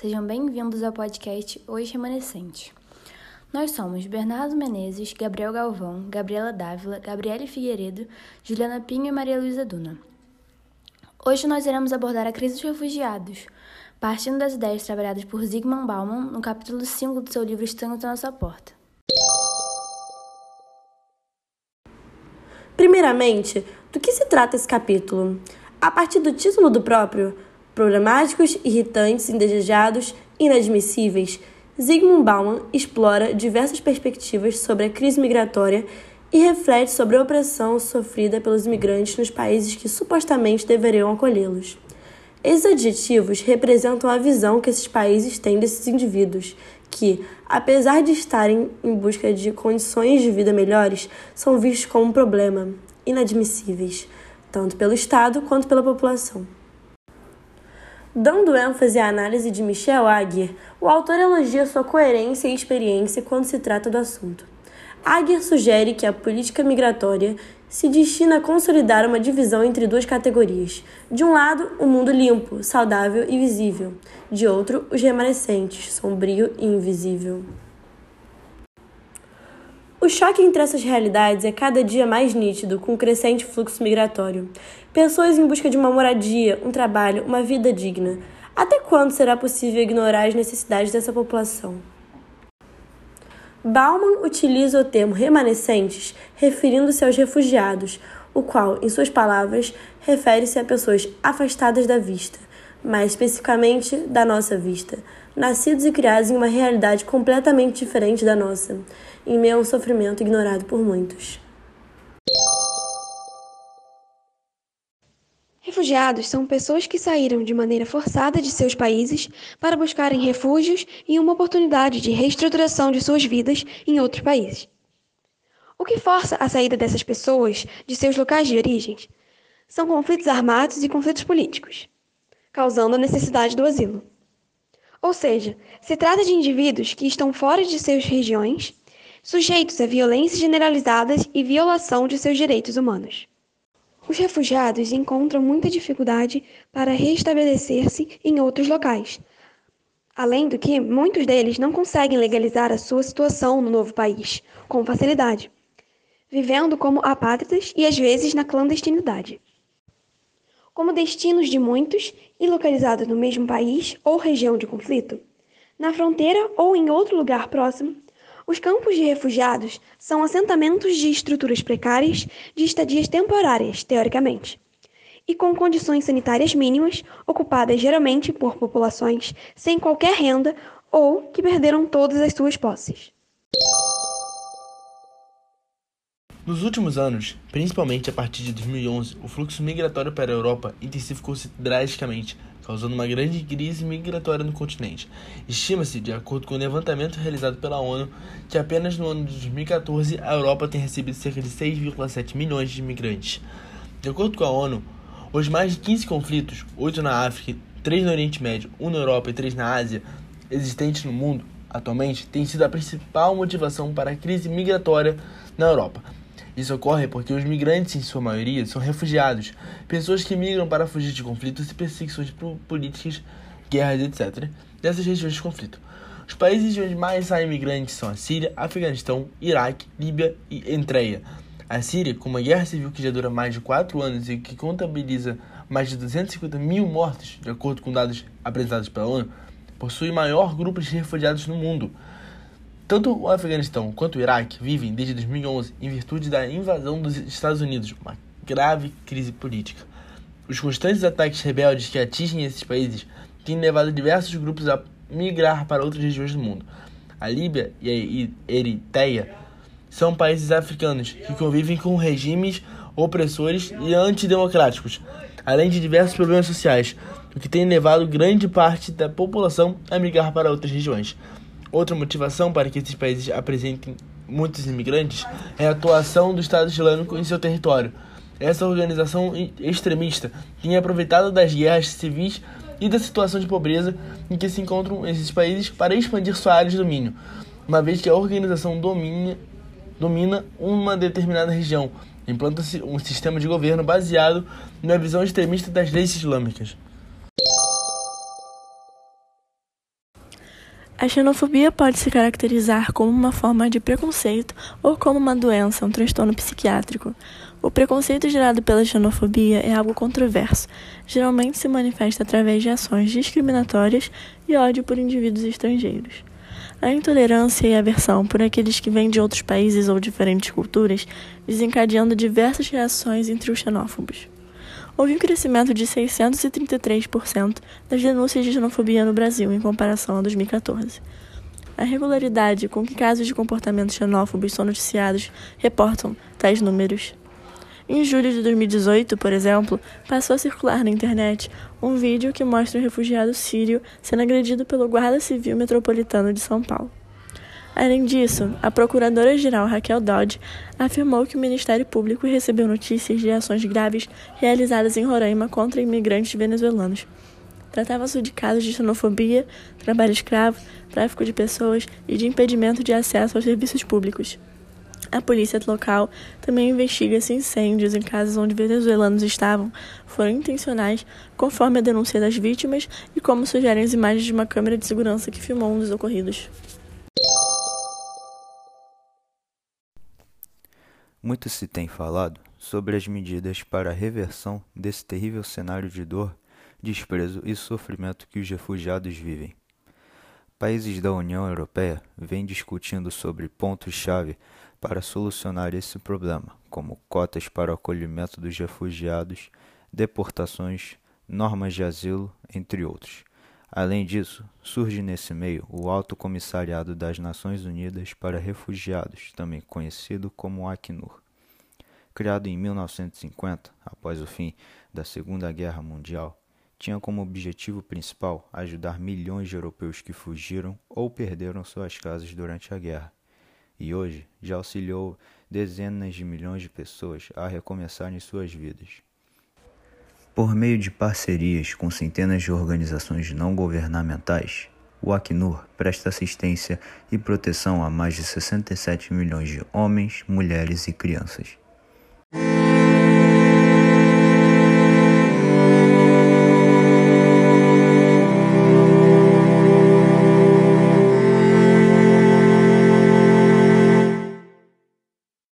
sejam bem-vindos ao podcast Hoje Remanescente. Nós somos Bernardo Menezes, Gabriel Galvão, Gabriela Dávila, Gabriele Figueiredo, Juliana Pinho e Maria Luísa Duna. Hoje nós iremos abordar a crise dos refugiados, partindo das ideias trabalhadas por Zygmunt Bauman no capítulo 5 do seu livro Estranho à Nossa Porta. Primeiramente, do que se trata esse capítulo? A partir do título do próprio, Problemáticos, irritantes, indesejados, inadmissíveis, Zygmunt Bauman explora diversas perspectivas sobre a crise migratória e reflete sobre a opressão sofrida pelos imigrantes nos países que supostamente deveriam acolhê-los. Esses adjetivos representam a visão que esses países têm desses indivíduos, que, apesar de estarem em busca de condições de vida melhores, são vistos como um problema, inadmissíveis, tanto pelo Estado quanto pela população. Dando ênfase à análise de Michel Aguirre, o autor elogia sua coerência e experiência quando se trata do assunto. Aguirre sugere que a política migratória se destina a consolidar uma divisão entre duas categorias. De um lado, o um mundo limpo, saudável e visível. De outro, os remanescentes, sombrio e invisível. O choque entre essas realidades é cada dia mais nítido com o crescente fluxo migratório. Pessoas em busca de uma moradia, um trabalho, uma vida digna. Até quando será possível ignorar as necessidades dessa população? Bauman utiliza o termo remanescentes referindo-se aos refugiados, o qual, em suas palavras, refere-se a pessoas afastadas da vista, mais especificamente da nossa vista, nascidos e criados em uma realidade completamente diferente da nossa, em meio a um sofrimento ignorado por muitos. Refugiados são pessoas que saíram de maneira forçada de seus países para buscarem refúgios e uma oportunidade de reestruturação de suas vidas em outros países. O que força a saída dessas pessoas de seus locais de origem são conflitos armados e conflitos políticos, causando a necessidade do asilo. Ou seja, se trata de indivíduos que estão fora de suas regiões, sujeitos a violências generalizadas e violação de seus direitos humanos. Os refugiados encontram muita dificuldade para restabelecer-se em outros locais. Além do que, muitos deles não conseguem legalizar a sua situação no novo país com facilidade, vivendo como apátridas e às vezes na clandestinidade. Como destinos de muitos e localizados no mesmo país ou região de conflito, na fronteira ou em outro lugar próximo, os campos de refugiados são assentamentos de estruturas precárias de estadias temporárias, teoricamente, e com condições sanitárias mínimas, ocupadas geralmente por populações sem qualquer renda ou que perderam todas as suas posses. Nos últimos anos, principalmente a partir de 2011, o fluxo migratório para a Europa intensificou-se drasticamente, causando uma grande crise migratória no continente. Estima-se, de acordo com o levantamento realizado pela ONU, que apenas no ano de 2014 a Europa tem recebido cerca de 6,7 milhões de imigrantes. De acordo com a ONU, os mais de 15 conflitos, 8 na África, 3 no Oriente Médio, 1 na Europa e 3 na Ásia, existentes no mundo atualmente, têm sido a principal motivação para a crise migratória na Europa. Isso ocorre porque os migrantes, em sua maioria, são refugiados, pessoas que migram para fugir de conflitos e perseguições políticas, guerras, etc., dessas regiões de conflito. Os países onde mais saem migrantes são a Síria, Afeganistão, Iraque, Líbia e Eritreia. A Síria, com uma guerra civil que já dura mais de 4 anos e que contabiliza mais de 250 mil mortos, de acordo com dados apresentados pela ONU, possui o maior grupo de refugiados no mundo. Tanto o Afeganistão quanto o Iraque vivem desde 2011 em virtude da invasão dos Estados Unidos, uma grave crise política. Os constantes ataques rebeldes que atingem esses países têm levado diversos grupos a migrar para outras regiões do mundo. A Líbia e a Eritreia são países africanos que convivem com regimes opressores e antidemocráticos, além de diversos problemas sociais, o que tem levado grande parte da população a migrar para outras regiões. Outra motivação para que esses países apresentem muitos imigrantes é a atuação do Estado Islâmico em seu território. Essa organização extremista tem aproveitado das guerras civis e da situação de pobreza em que se encontram esses países para expandir sua área de domínio, uma vez que a organização domina, domina uma determinada região. Implanta-se um sistema de governo baseado na visão extremista das leis islâmicas. A xenofobia pode se caracterizar como uma forma de preconceito ou como uma doença, um transtorno psiquiátrico. O preconceito gerado pela xenofobia é algo controverso. Geralmente se manifesta através de ações discriminatórias e ódio por indivíduos estrangeiros. A intolerância e aversão por aqueles que vêm de outros países ou diferentes culturas, desencadeando diversas reações entre os xenófobos. Houve um crescimento de 633% das denúncias de xenofobia no Brasil em comparação a 2014. A regularidade com que casos de comportamentos xenófobos são noticiados reportam tais números. Em julho de 2018, por exemplo, passou a circular na internet um vídeo que mostra um refugiado sírio sendo agredido pelo Guarda Civil Metropolitano de São Paulo. Além disso, a Procuradora-Geral Raquel Dodge afirmou que o Ministério Público recebeu notícias de ações graves realizadas em Roraima contra imigrantes venezuelanos. Tratava-se de casos de xenofobia, trabalho escravo, tráfico de pessoas e de impedimento de acesso aos serviços públicos. A polícia local também investiga se incêndios em casas onde venezuelanos estavam foram intencionais, conforme a denúncia das vítimas e como sugerem as imagens de uma câmera de segurança que filmou um dos ocorridos. Muito se tem falado sobre as medidas para a reversão desse terrível cenário de dor, desprezo e sofrimento que os refugiados vivem. Países da União Europeia vêm discutindo sobre pontos-chave para solucionar esse problema, como cotas para o acolhimento dos refugiados, deportações, normas de asilo, entre outros. Além disso, surge nesse meio o Alto Comissariado das Nações Unidas para Refugiados, também conhecido como Acnur. Criado em 1950, após o fim da Segunda Guerra Mundial, tinha como objetivo principal ajudar milhões de europeus que fugiram ou perderam suas casas durante a guerra, e hoje já auxiliou dezenas de milhões de pessoas a recomeçarem suas vidas. Por meio de parcerias com centenas de organizações não governamentais, o Acnur presta assistência e proteção a mais de 67 milhões de homens, mulheres e crianças.